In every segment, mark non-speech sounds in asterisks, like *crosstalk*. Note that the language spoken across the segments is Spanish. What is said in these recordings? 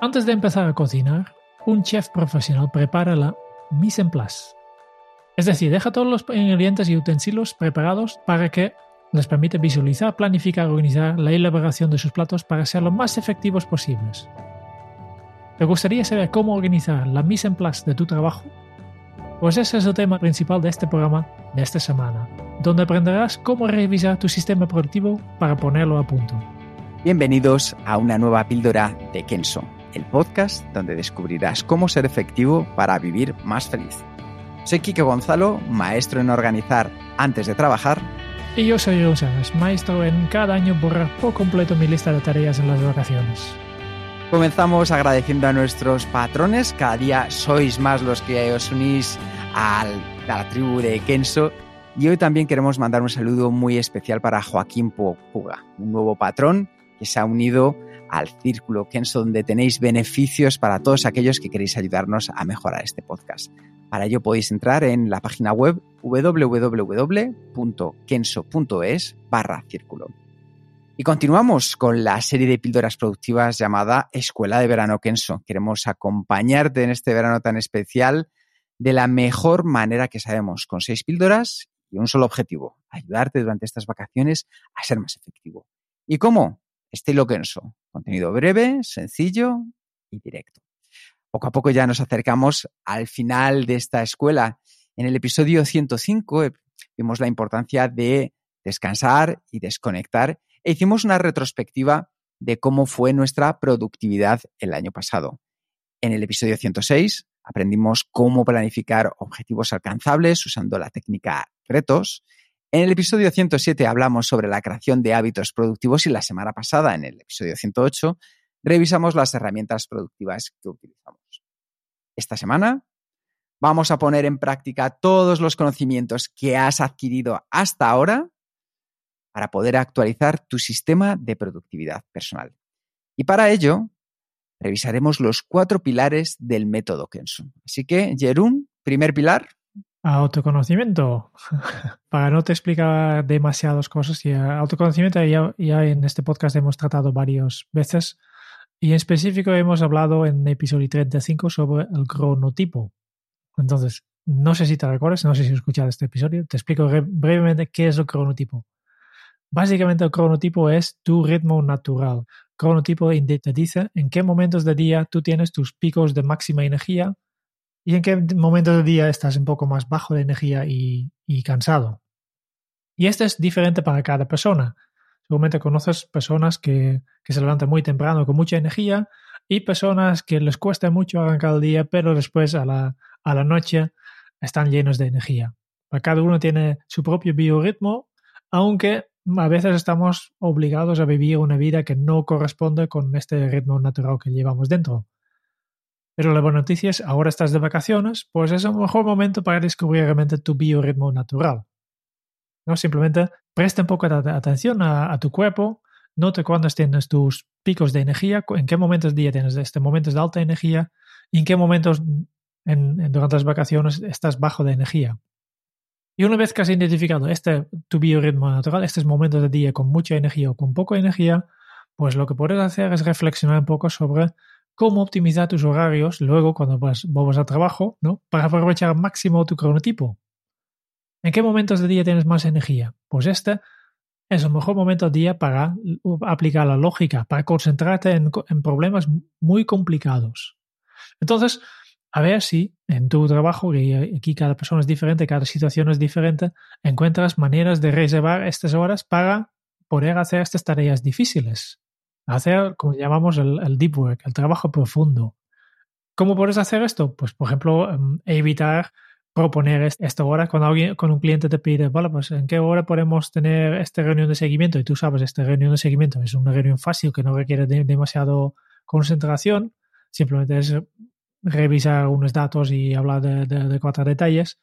Antes de empezar a cocinar, un chef profesional prepara la mise en place. Es decir, deja todos los ingredientes y utensilios preparados para que les permite visualizar, planificar, organizar la elaboración de sus platos para ser lo más efectivos posibles. ¿Te gustaría saber cómo organizar la mise en place de tu trabajo? Pues ese es el tema principal de este programa de esta semana, donde aprenderás cómo revisar tu sistema productivo para ponerlo a punto. Bienvenidos a una nueva píldora de Kenso, el podcast donde descubrirás cómo ser efectivo para vivir más feliz. Soy Kike Gonzalo, maestro en organizar antes de trabajar y yo soy Rosas, maestro en cada año borrar por completo mi lista de tareas en las vacaciones. Comenzamos agradeciendo a nuestros patrones. Cada día sois más los que os unís a la tribu de Kenso. Y hoy también queremos mandar un saludo muy especial para Joaquín Puga, un nuevo patrón que se ha unido al círculo Kenso, donde tenéis beneficios para todos aquellos que queréis ayudarnos a mejorar este podcast. Para ello podéis entrar en la página web www.kenso.es barra círculo. Y continuamos con la serie de píldoras productivas llamada Escuela de Verano Kenso. Queremos acompañarte en este verano tan especial de la mejor manera que sabemos, con seis píldoras y un solo objetivo, ayudarte durante estas vacaciones a ser más efectivo. ¿Y cómo? Estilo Kenso. Contenido breve, sencillo y directo poco a poco ya nos acercamos al final de esta escuela. En el episodio 105 eh, vimos la importancia de descansar y desconectar e hicimos una retrospectiva de cómo fue nuestra productividad el año pasado. En el episodio 106 aprendimos cómo planificar objetivos alcanzables usando la técnica retos. En el episodio 107 hablamos sobre la creación de hábitos productivos y la semana pasada, en el episodio 108, revisamos las herramientas productivas que utilizamos. Esta semana vamos a poner en práctica todos los conocimientos que has adquirido hasta ahora para poder actualizar tu sistema de productividad personal. Y para ello, revisaremos los cuatro pilares del método Kenso. Así que, Jerún, primer pilar. Autoconocimiento. *laughs* Para no te explicar demasiadas cosas, y autoconocimiento ya, ya, en este podcast hemos tratado varias veces. Y en específico hemos hablado en episodio 35 sobre el cronotipo. Entonces, no sé si te recuerdas, no sé si has escuchado este episodio, te explico brevemente qué es el cronotipo. Básicamente el cronotipo es tu ritmo natural. Cronotipo te dice en qué momentos del día tú tienes tus picos de máxima energía y en qué momentos del día estás un poco más bajo de energía y, cansado. Y esto es diferente para cada persona. Seguramente conoces personas que, se levantan muy temprano con mucha energía y personas que les cuesta mucho arrancar el día, pero después a la, a la noche están llenos de energía. Cada uno tiene su propio biorritmo, aunque a veces estamos obligados a vivir una vida que no corresponde con este ritmo natural que llevamos dentro. Pero la buena noticia es, ahora estás de vacaciones, pues es el mejor momento para descubrir realmente tu biorritmo natural. ¿no? Simplemente presta un poco de atención a, tu cuerpo, note cuándo tienes tus picos de energía, en qué momentos del día tienes este momentos de alta energía y en qué momentos durante las vacaciones estás bajo de energía. Y una vez que has identificado este tu biorritmo natural, estos momentos del día con mucha energía o con poca energía, pues lo que puedes hacer es reflexionar un poco sobre cómo optimizar tus horarios luego cuando vas, vuelvas al trabajo, ¿no? Para aprovechar al máximo tu cronotipo. ¿En qué momentos del día tienes más energía? Pues este es el mejor momento del día para aplicar la lógica, para concentrarte en, problemas muy complicados. Entonces, a ver si en tu trabajo, que aquí cada persona es diferente, cada situación es diferente, encuentras maneras de reservar estas horas para poder hacer estas tareas difíciles. Hacer, como llamamos, el, deep work, el trabajo profundo. ¿Cómo puedes hacer esto? Pues, por ejemplo, em, evitar proponer esta hora cuando alguien, con un cliente te pide, vale, pues en qué hora podemos tener esta reunión de seguimiento y tú sabes, esta reunión de seguimiento es una reunión fácil que no requiere demasiado concentración, simplemente es revisar algunos datos y hablar de, cuatro detalles,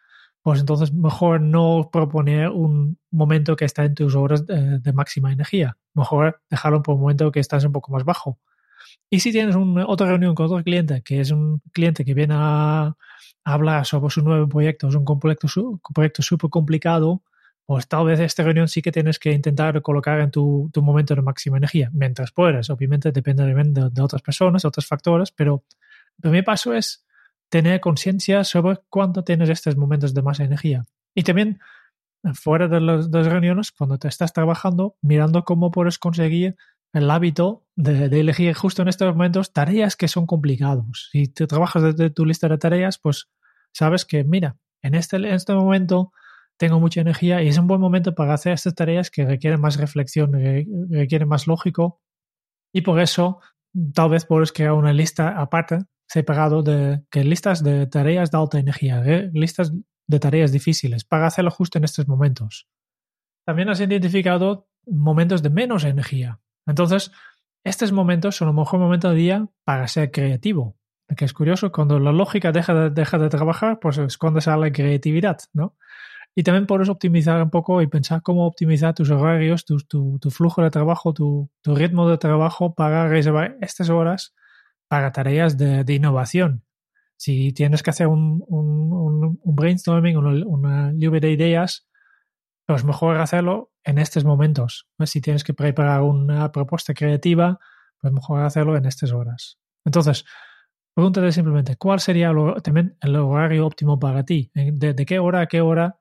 pues entonces mejor no proponer un momento que está en tus horas de, máxima energía. Mejor dejarlo por un momento que estás un poco más bajo. Y si tienes una, otra reunión con otro cliente, que es un cliente que viene a, hablar sobre su nuevo proyecto, es un proyecto, súper complicado, pues tal vez esta reunión sí que tienes que intentar colocar en tu, tu momento de máxima energía, mientras puedas. Obviamente depende de, de otras personas, otros factores, pero el primer paso es tener conciencia sobre cuándo tienes estos momentos de más energía. Y también fuera de, las reuniones, cuando te estás trabajando, mirando cómo puedes conseguir el hábito de, elegir justo en estos momentos tareas que son complicados. Si te trabajas desde tu lista de tareas, pues sabes que, mira, en este, en este momento tengo mucha energía y es un buen momento para hacer estas tareas que requieren más reflexión, requieren más lógico. Y por eso, tal vez puedes crear una lista aparte, separado de que listas de tareas de alta energía, ¿eh? listas de tareas difíciles, para hacerlo justo en estos momentos. También has identificado momentos de menos energía. Entonces, estos momentos son el mejor momento del día para ser creativo. Que es curioso, cuando la lógica deja de, deja de trabajar, pues es cuando sale creatividad, ¿no? Y también puedes optimizar un poco y pensar cómo optimizar tus horarios, tu, tu, tu flujo de trabajo, tu, tu, ritmo de trabajo para reservar estas horas para tareas de, innovación. Si tienes que hacer un, un, un brainstorming, una, lluvia de ideas, pues mejor hacerlo en estos momentos. Si tienes que preparar una propuesta creativa, pues mejor hacerlo en estas horas. Entonces, pregúntate simplemente, ¿cuál sería también el horario óptimo para ti? ¿De, qué hora a qué hora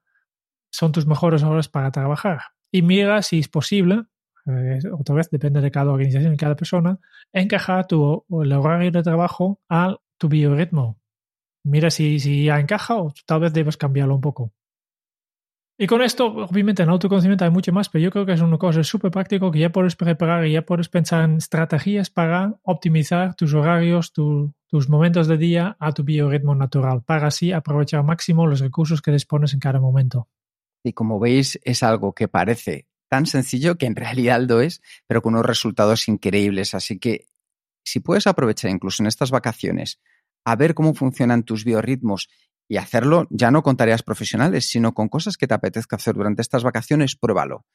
son tus mejores horas para trabajar? Y mira si es posible, eh, otra vez depende de cada organización y cada persona, encajar tu, el horario de trabajo a tu biorritmo. Mira si, si ya encaja o tal vez debes cambiarlo un poco. Y con esto, obviamente en autoconocimiento hay mucho más, pero yo creo que es una cosa súper práctico que ya puedes preparar y ya puedes pensar en estrategias para optimizar tus horarios, tus momentos de día a tu biorritmo natural, para así aprovechar al máximo los recursos que dispones en cada momento. Y como veis, es algo que parece tan sencillo que en realidad lo es, pero con unos resultados increíbles. Así que si puedes aprovechar incluso en estas vacaciones a ver cómo funcionan tus biorritmos y hacerlo ya no con tareas profesionales, sino con cosas que te apetezca hacer durante estas vacaciones, pruébalo.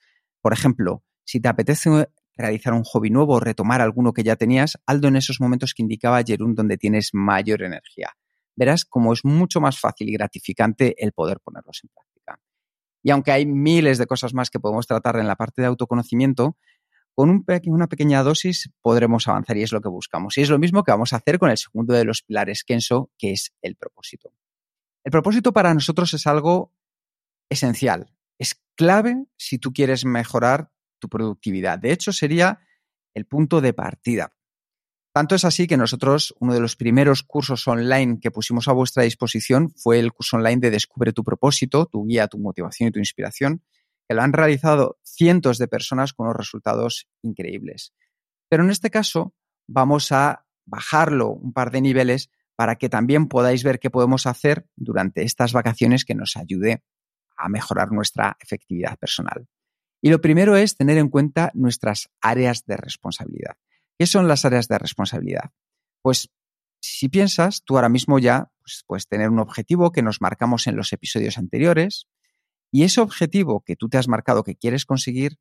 Por ejemplo, si te apetece realizar un hobby nuevo o retomar alguno que ya tenías, aldo en esos momentos que indicaba Jerún donde tienes mayor energía. Verás cómo es mucho más fácil y gratificante el poder ponerlos en práctica. Y aunque hay miles de cosas más que podemos tratar en la parte de autoconocimiento, con un una pequeña dosis podremos avanzar y es lo que buscamos. Y es lo mismo que vamos a hacer con el segundo de los pilares Kenso, que es el propósito. El propósito para nosotros es algo esencial, es clave si tú quieres mejorar tu productividad. De hecho, sería el punto de partida. Tanto es así que nosotros, uno de los primeros cursos online que pusimos a vuestra disposición fue el curso online de Descubre tu propósito, tu guía, tu motivación y tu inspiración, que lo han realizado cientos de personas con unos resultados increíbles. Pero en este caso vamos a bajarlo un par de niveles para que también podáis ver qué podemos hacer durante estas vacaciones que nos ayude a mejorar nuestra efectividad personal. Y lo primero es tener en cuenta nuestras áreas de responsabilidad. ¿Qué son las áreas de responsabilidad? Pues si piensas, tú ahora mismo ya pues, puedes tener un objetivo que nos marcamos en los episodios anteriores y ese objetivo que tú te has marcado que quieres conseguir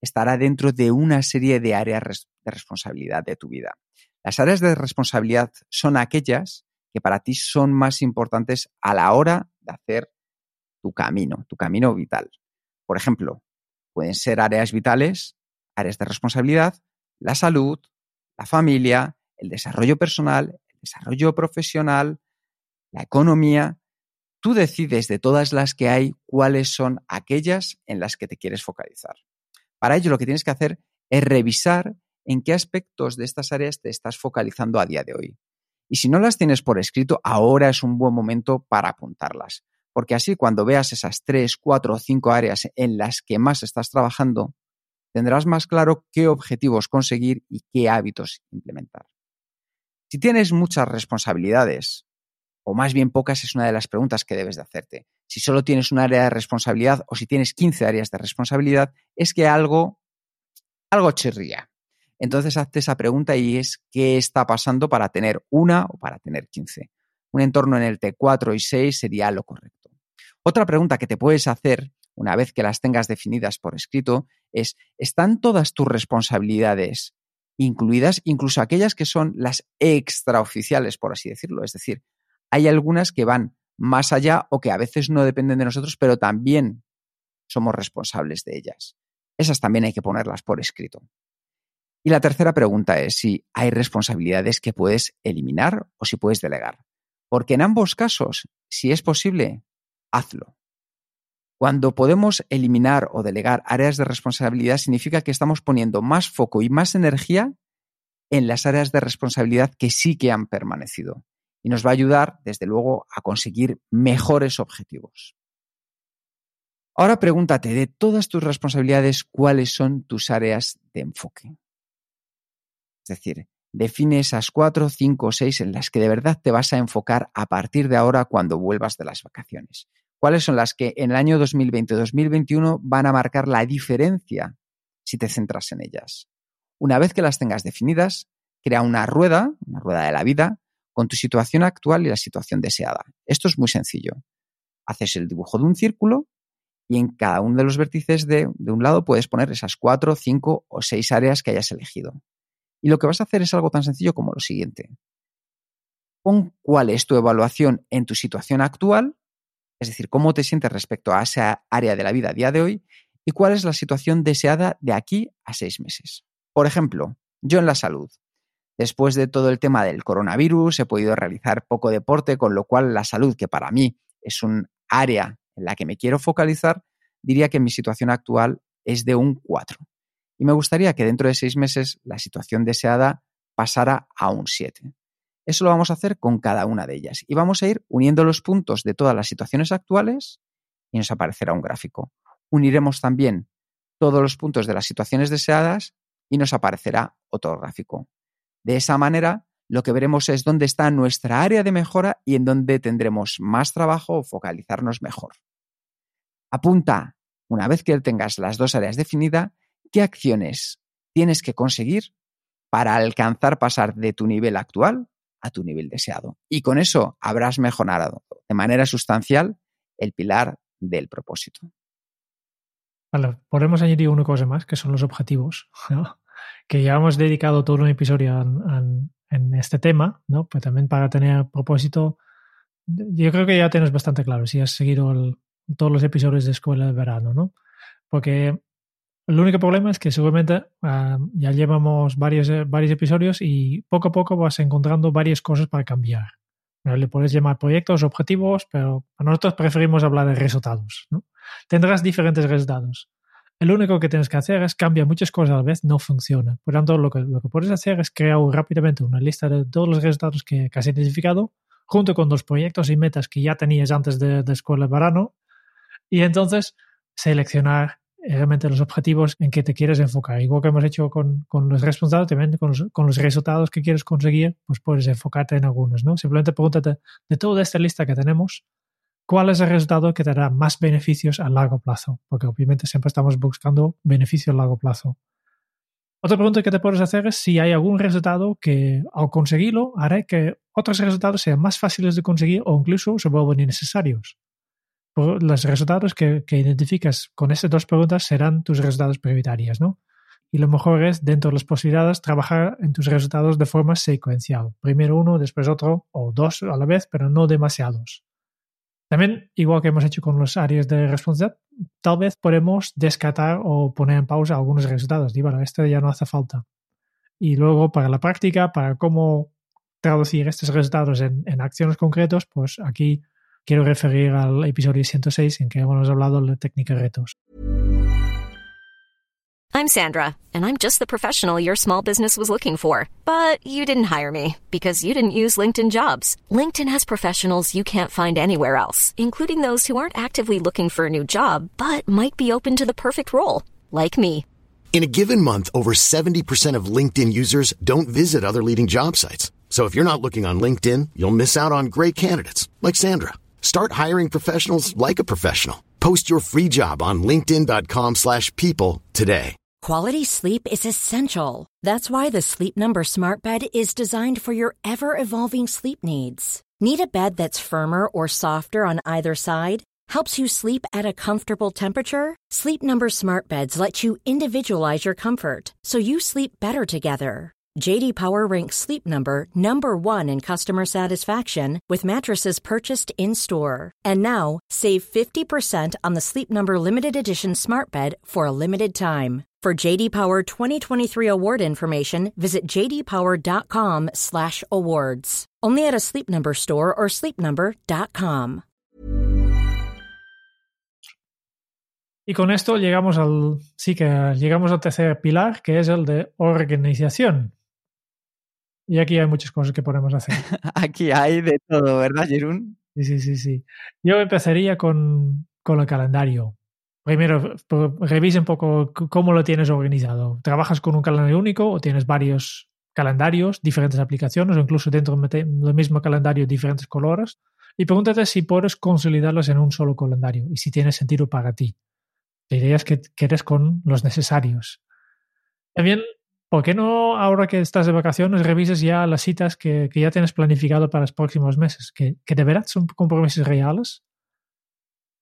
estará dentro de una serie de áreas de responsabilidad de tu vida. Las áreas de responsabilidad son aquellas que para ti son más importantes a la hora de hacer tu camino, tu camino vital. Por ejemplo, pueden ser áreas vitales, áreas de responsabilidad, la salud, la familia, el desarrollo personal, el desarrollo profesional, la economía. Tú decides de todas las que hay cuáles son aquellas en las que te quieres focalizar. Para ello lo que tienes que hacer es revisar en qué aspectos de estas áreas te estás focalizando a día de hoy. Y si no las tienes por escrito, ahora es un buen momento para apuntarlas, porque así cuando veas esas tres, cuatro o cinco áreas en las que más estás trabajando, tendrás más claro qué objetivos conseguir y qué hábitos implementar. Si tienes muchas responsabilidades, o más bien pocas, es una de las preguntas que debes de hacerte. Si solo tienes un área de responsabilidad o si tienes 15 áreas de responsabilidad, es que algo, algo chirría. Entonces hazte esa pregunta y es qué está pasando para tener una o para tener 15. Un entorno en el T4 y 6 sería lo correcto. Otra pregunta que te puedes hacer una vez que las tengas definidas por escrito es, ¿están todas tus responsabilidades incluidas, incluso aquellas que son las extraoficiales, por así decirlo? Es decir, hay algunas que van más allá o que a veces no dependen de nosotros, pero también somos responsables de ellas. Esas también hay que ponerlas por escrito. Y la tercera pregunta es si hay responsabilidades que puedes eliminar o si puedes delegar. Porque en ambos casos, si es posible, hazlo. Cuando podemos eliminar o delegar áreas de responsabilidad significa que estamos poniendo más foco y más energía en las áreas de responsabilidad que sí que han permanecido y nos va a ayudar, desde luego, a conseguir mejores objetivos. Ahora pregúntate, de todas tus responsabilidades, ¿cuáles son tus áreas de enfoque? Es decir, define esas cuatro, cinco o seis en las que de verdad te vas a enfocar a partir de ahora cuando vuelvas de las vacaciones. ¿Cuáles son las que en el año 2020-2021 van a marcar la diferencia si te centras en ellas? Una vez que las tengas definidas, crea una rueda, una rueda de la vida, con tu situación actual y la situación deseada. Esto es muy sencillo. Haces el dibujo de un círculo y en cada uno de los vértices de, un lado puedes poner esas cuatro, cinco o seis áreas que hayas elegido. Y lo que vas a hacer es algo tan sencillo como lo siguiente. Pon cuál es tu evaluación en tu situación actual, es decir, cómo te sientes respecto a esa área de la vida a día de hoy, y cuál es la situación deseada de aquí a seis meses. Por ejemplo, yo en la salud. Después de todo el tema del coronavirus, he podido realizar poco deporte, con lo cual la salud, que para mí es un área en la que me quiero focalizar, diría que mi situación actual es de un 4. Y me gustaría que dentro de seis meses la situación deseada pasara a un 7. Eso lo vamos a hacer con cada una de ellas. Y vamos a ir uniendo los puntos de todas las situaciones actuales y nos aparecerá un gráfico. Uniremos también todos los puntos de las situaciones deseadas y nos aparecerá otro gráfico. De esa manera, lo que veremos es dónde está nuestra área de mejora y en dónde tendremos más trabajo o focalizarnos mejor. Apunta, una vez que tengas las dos áreas definidas, qué acciones tienes que conseguir para alcanzar pasar de tu nivel actual a tu nivel deseado. Y con eso habrás mejorado de manera sustancial el pilar del propósito. Vale, podemos añadir una cosa más, que son los objetivos *laughs* que ya hemos dedicado todo un episodio en, este tema, ¿no? Pues también para tener propósito, yo creo que ya tienes bastante claro si has seguido todos los episodios de Escuela de Verano, ¿no? Porque el único problema es que seguramente ah, ya llevamos varios, eh, varios episodios y poco a poco vas encontrando varias cosas para cambiar. Le puedes llamar proyectos, objetivos, pero nosotros preferimos hablar de resultados. ¿no? Tendrás diferentes resultados. El único que tienes que hacer es cambiar muchas cosas a la vez, no funciona. Por tanto, lo que, lo que puedes hacer es crear rápidamente una lista de todos los resultados que, has identificado, junto con los proyectos y metas que ya tenías antes de, de escuela verano, y entonces seleccionar realmente los objetivos en que te quieres enfocar. Igual que hemos hecho con, con los responsables, también con los, con los, resultados que quieres conseguir, pues puedes enfocarte en algunos, ¿no? Simplemente pregúntate de toda esta lista que tenemos, cuál es el resultado que te dará más beneficios a largo plazo, porque obviamente siempre estamos buscando beneficios a largo plazo. Otra pregunta que te puedes hacer es si hay algún resultado que al conseguirlo hará que otros resultados sean más fáciles de conseguir o incluso se vuelvan innecesarios. Los resultados que, identificas con estas dos preguntas serán tus resultados prioritarios, ¿no? Y lo mejor es, dentro de las posibilidades, trabajar en tus resultados de forma secuencial. Primero uno, después otro, o dos a la vez, pero no demasiados. También, igual que hemos hecho con los áreas de responsabilidad, tal vez podemos descartar o poner en pausa algunos resultados. Y bueno, esto ya no hace falta. Y luego, para la práctica, para cómo traducir estos resultados en acciones concretas, pues aquí quiero referir al episodio 106 en que hemos hablado de técnica retos. I'm Sandra, and I'm just the professional your small business was looking for. But you didn't hire me because you didn't use LinkedIn jobs. LinkedIn has professionals you can't find anywhere else, including those who aren't actively looking for a new job but might be open to the perfect role, like me. In a given month, over 70% of LinkedIn users don't visit other leading job sites. So if you're not looking on LinkedIn, you'll miss out on great candidates like Sandra. Start hiring professionals like a professional. Post your free job on linkedin.com/people slash people today. Quality sleep is essential. That's why the Sleep Number Smart Bed is designed for your ever evolving sleep needs. Need a bed that's firmer or softer on either side? Helps you sleep at a comfortable temperature? Sleep Number Smart Beds let you individualize your comfort so you sleep better together. JD Power ranks Sleep Number number 1 in customer satisfaction with mattresses purchased in-store. And now, save 50% on the Sleep Number limited edition Smart Bed for a limited time. For JD Power 2023 award information, visit jdpower.com/awards. Only at a Sleep Number store or sleepnumber.com. Y con esto llegamos al, sí que llegamos al tercer pilar, que es el de organización. Y aquí hay muchas cosas que podemos hacer. *laughs* Aquí hay de todo, ¿verdad, Jerún? Sí, sí, sí, sí. Yo empezaría con, con el calendario. Primero, revisa un poco cómo lo tienes organizado. ¿Trabajas con un calendario único o tienes varios calendarios, diferentes aplicaciones o incluso dentro del mismo calendario diferentes colores? Y pregúntate si puedes consolidarlos en un solo calendario y si tiene sentido para ti. Te dirías que, que eres con los necesarios. También, ¿por qué no ahora que estás de vacaciones revises ya las citas que, que ya tienes planificado para los próximos meses? Que, que de verdad son compromisos reales.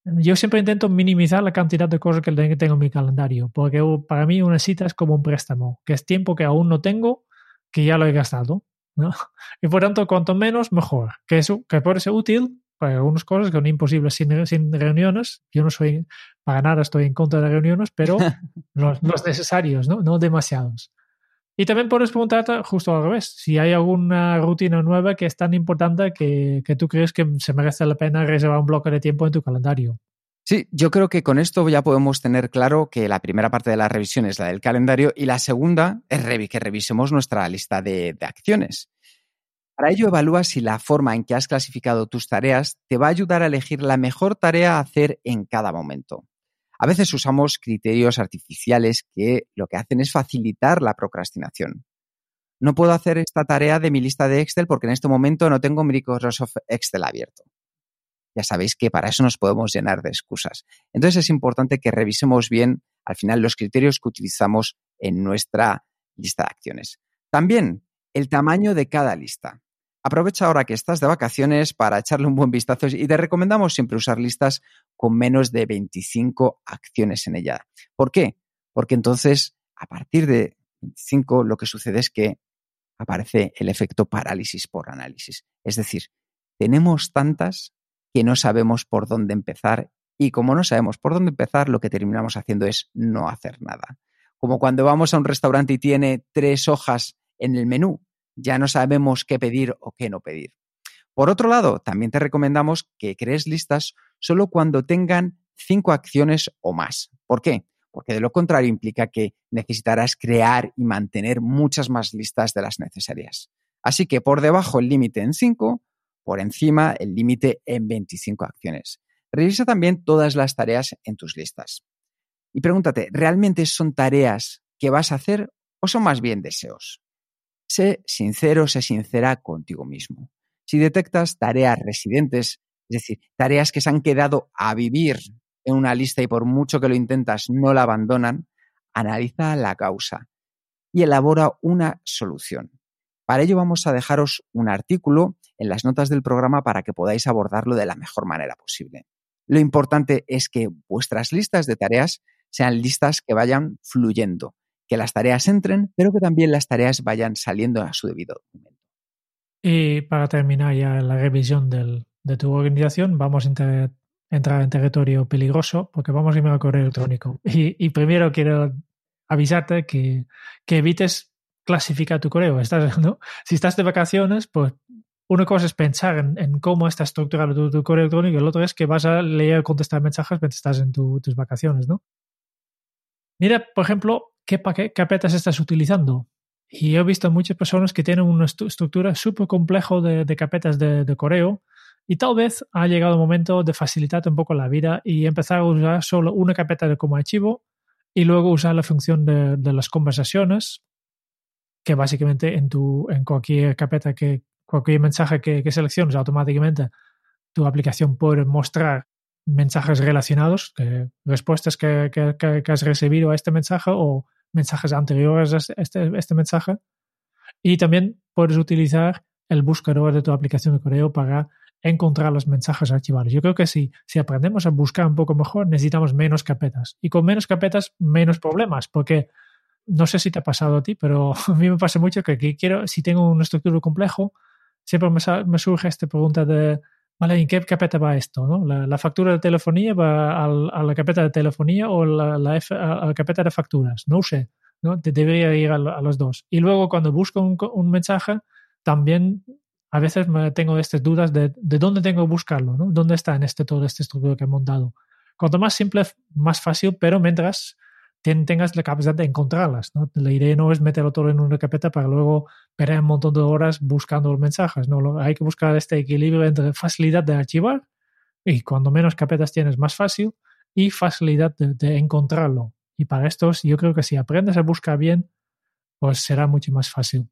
Yo siempre intento minimizar la cantidad de cosas que tengo en mi calendario, porque para mí una cita es como un préstamo, que es tiempo que aún no tengo, que ya lo he gastado. ¿no? *laughs* Y por tanto, cuanto menos, mejor. Que, eso, que puede ser útil para algunas cosas que son imposibles sin, sin reuniones. Yo no soy, para nada estoy en contra de reuniones, pero *laughs* los, los necesarios, ¿no? no demasiados. Y también puedes preguntarte justo al revés, si hay alguna rutina nueva que es tan importante que, que, tú crees que se merece la pena reservar un bloque de tiempo en tu calendario. Sí, yo creo que con esto ya podemos tener claro que la primera parte de la revisión es la del calendario y la segunda es que revisemos nuestra lista de, de acciones. Para ello evalúa si la forma en que has clasificado tus tareas te va a ayudar a elegir la mejor tarea a hacer en cada momento. A veces usamos criterios artificiales que lo que hacen es facilitar la procrastinación. No puedo hacer esta tarea de mi lista de Excel porque en este momento no tengo Microsoft Excel abierto. Ya sabéis que para eso nos podemos llenar de excusas. Entonces es importante que revisemos bien al final los criterios que utilizamos en nuestra lista de acciones. También el tamaño de cada lista. Aprovecha ahora que estás de vacaciones para echarle un buen vistazo y te recomendamos siempre usar listas con menos de 25 acciones en ella. ¿Por qué? Porque entonces, a partir de 25, lo que sucede es que aparece el efecto parálisis por análisis. Es decir, tenemos tantas que no sabemos por dónde empezar y como no sabemos por dónde empezar, lo que terminamos haciendo es no hacer nada. Como cuando vamos a un restaurante y tiene tres hojas en el menú ya no sabemos qué pedir o qué no pedir. Por otro lado, también te recomendamos que crees listas solo cuando tengan cinco acciones o más. ¿Por qué? Porque de lo contrario implica que necesitarás crear y mantener muchas más listas de las necesarias. Así que por debajo el límite en 5, por encima el límite en 25 acciones. Revisa también todas las tareas en tus listas. Y pregúntate, ¿realmente son tareas que vas a hacer o son más bien deseos? Sé sincero, sé sincera contigo mismo. Si detectas tareas residentes, es decir, tareas que se han quedado a vivir en una lista y por mucho que lo intentas no la abandonan, analiza la causa y elabora una solución. Para ello vamos a dejaros un artículo en las notas del programa para que podáis abordarlo de la mejor manera posible. Lo importante es que vuestras listas de tareas sean listas que vayan fluyendo, que las tareas entren, pero que también las tareas vayan saliendo a su debido momento. Y para terminar ya la revisión de tu organización, vamos a entrar en territorio peligroso porque vamos a ir al correo electrónico. Y, y primero quiero avisarte que, que, evites clasificar tu correo. *laughs* Si estás de vacaciones, pues una cosa es pensar en, cómo está estructurado tu, correo electrónico y el otro es que vas a leer contestar mensajes mientras estás en tu, tus vacaciones, ¿no? Mira, por ejemplo, qué, carpetas estás utilizando. Y he visto muchas personas que tienen una estructura súper compleja de, de, carpetas de, de, correo y tal vez ha llegado el momento de facilitarte un poco la vida y empezar a usar solo una carpeta como archivo y luego usar la función de, de las conversaciones que básicamente en, tu, en cualquier carpeta, que, cualquier mensaje que, que selecciones, automáticamente tu aplicación puede mostrar mensajes relacionados, que, respuestas que, que, has recibido a este mensaje o mensajes anteriores a este, este mensaje. Y también puedes utilizar el buscador de tu aplicación de correo para encontrar los mensajes archivados. Yo creo que si, si aprendemos a buscar un poco mejor, necesitamos menos carpetas. Y con menos carpetas, menos problemas, porque no sé si te ha pasado a ti, pero *laughs* a mí me pasa mucho que aquí quiero, si tengo un estructura complejo, siempre me, surge esta pregunta de, vale, ¿en qué carpeta va esto? ¿no? La, factura de telefonía va a la carpeta de telefonía o la, la, a la carpeta de facturas. No sé, ¿no? Debería ir a, los dos. Y luego cuando busco un, un mensaje, también a veces me tengo estas dudas de, de dónde tengo que buscarlo, ¿no? ¿Dónde está en este todo este estructura que he montado? Cuanto más simple, más fácil, pero mientras tengas la capacidad de encontrarlas. ¿no? La idea no es meterlo todo en una carpeta para luego perder un montón de horas buscando los mensajes. ¿no? Hay que buscar este equilibrio entre facilidad de archivar y cuando menos carpetas tienes, más fácil y facilidad de, de encontrarlo. Y para esto, yo creo que si aprendes a buscar bien, pues será mucho más fácil.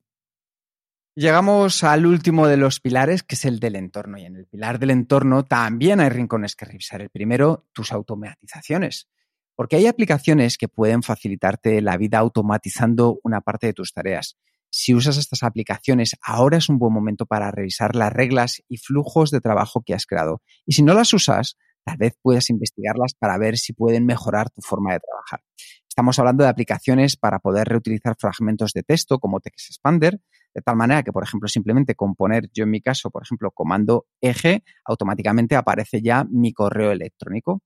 Llegamos al último de los pilares, que es el del entorno. Y en el pilar del entorno también hay rincones que revisar. El primero, tus automatizaciones. Porque hay aplicaciones que pueden facilitarte la vida automatizando una parte de tus tareas. Si usas estas aplicaciones, ahora es un buen momento para revisar las reglas y flujos de trabajo que has creado. Y si no las usas, tal vez puedas investigarlas para ver si pueden mejorar tu forma de trabajar. Estamos hablando de aplicaciones para poder reutilizar fragmentos de texto como TextExpander, de tal manera que, por ejemplo, simplemente con poner, yo en mi caso, por ejemplo, comando eje, automáticamente aparece ya mi correo electrónico.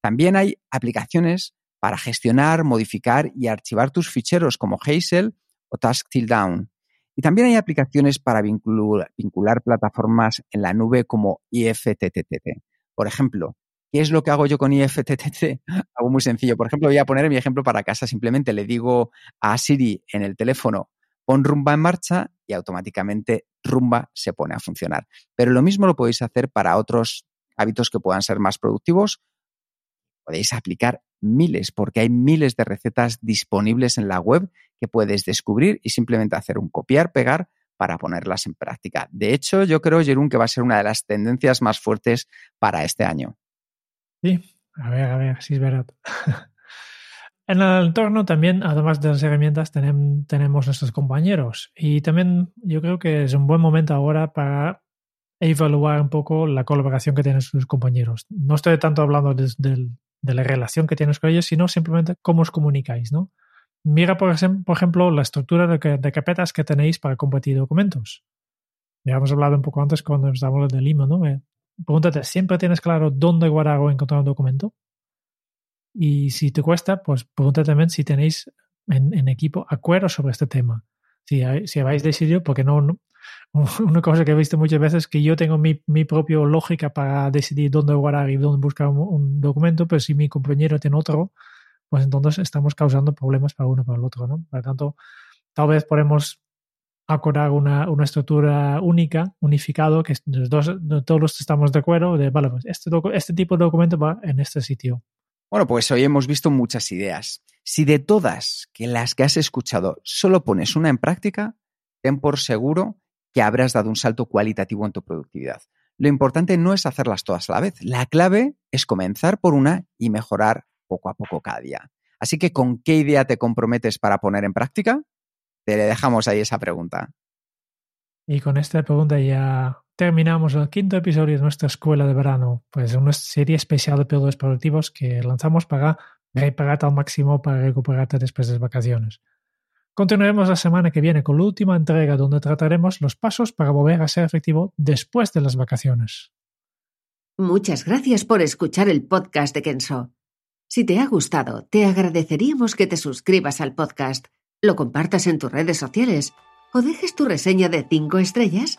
También hay aplicaciones para gestionar, modificar y archivar tus ficheros como Hazel o Task Till Down. Y también hay aplicaciones para vincular, vincular plataformas en la nube como IFTTT. Por ejemplo, ¿Qué es lo que hago yo con IFTTT? Algo muy sencillo. Por ejemplo, voy a poner mi ejemplo para casa. Simplemente le digo a Siri en el teléfono, pon rumba en marcha y automáticamente rumba se pone a funcionar. Pero lo mismo lo podéis hacer para otros hábitos que puedan ser más productivos. Podéis aplicar miles, porque hay miles de recetas disponibles en la web que puedes descubrir y simplemente hacer un copiar, pegar para ponerlas en práctica. De hecho, yo creo, Jerún, que va a ser una de las tendencias más fuertes para este año. Sí, a ver, a ver, si es verdad. *laughs* en el entorno también, además de las herramientas, tenemos nuestros compañeros. Y también yo creo que es un buen momento ahora para evaluar un poco la colaboración que tienen sus compañeros. No estoy tanto hablando de, la relación que tienes con ellos, sino simplemente cómo os comunicáis, ¿no? Mira, por, ejemplo, la estructura de, de, carpetas que tenéis para compartir documentos. Ya hemos hablado un poco antes cuando estábamos de Lima, ¿no? Eh, pregúntate, ¿siempre tienes claro dónde guardar o encontrar un documento? Y si te cuesta, pues pregúntate también si tenéis en, equipo acuerdos sobre este tema. Si, si habéis decidido, porque no, *laughs* una cosa que he visto muchas veces es que yo tengo mi, mi propia lógica para decidir dónde guardar y dónde buscar un, documento, pero si mi compañero tiene otro, pues entonces estamos causando problemas para uno para el otro, ¿no? Por lo tanto, tal vez podemos acordar una, estructura única, unificado, que todos estamos de acuerdo de, vale, pues este, este tipo de documento va en este sitio. Bueno, pues hoy hemos visto muchas ideas. Si de todas que las que has escuchado solo pones una en práctica, ten por seguro que habrás dado un salto cualitativo en tu productividad. Lo importante no es hacerlas todas a la vez. La clave es comenzar por una y mejorar poco a poco cada día. Así que, ¿con qué idea te comprometes para poner en práctica? Te le dejamos ahí esa pregunta. Y con esta pregunta ya terminamos el quinto episodio de nuestra escuela de verano, pues una serie especial de píldoras productivos que lanzamos para repararte al máximo para recuperarte después de las vacaciones. Continuaremos la semana que viene con la última entrega donde trataremos los pasos para volver a ser efectivo después de las vacaciones. Muchas gracias por escuchar el podcast de Kenso. Si te ha gustado, te agradeceríamos que te suscribas al podcast lo compartas en tus redes sociales o dejes tu reseña de 5 estrellas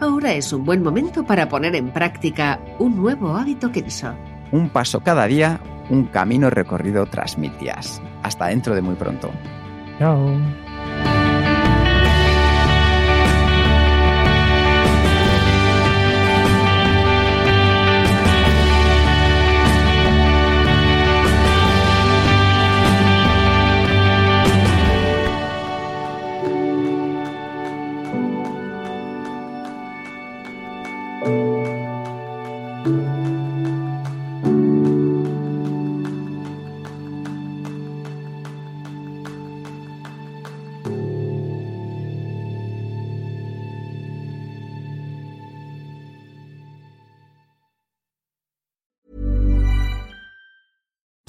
ahora es un buen momento para poner en práctica un nuevo hábito Kenso. Un paso cada día, un camino recorrido tras mil días. Hasta dentro de muy pronto. Chao.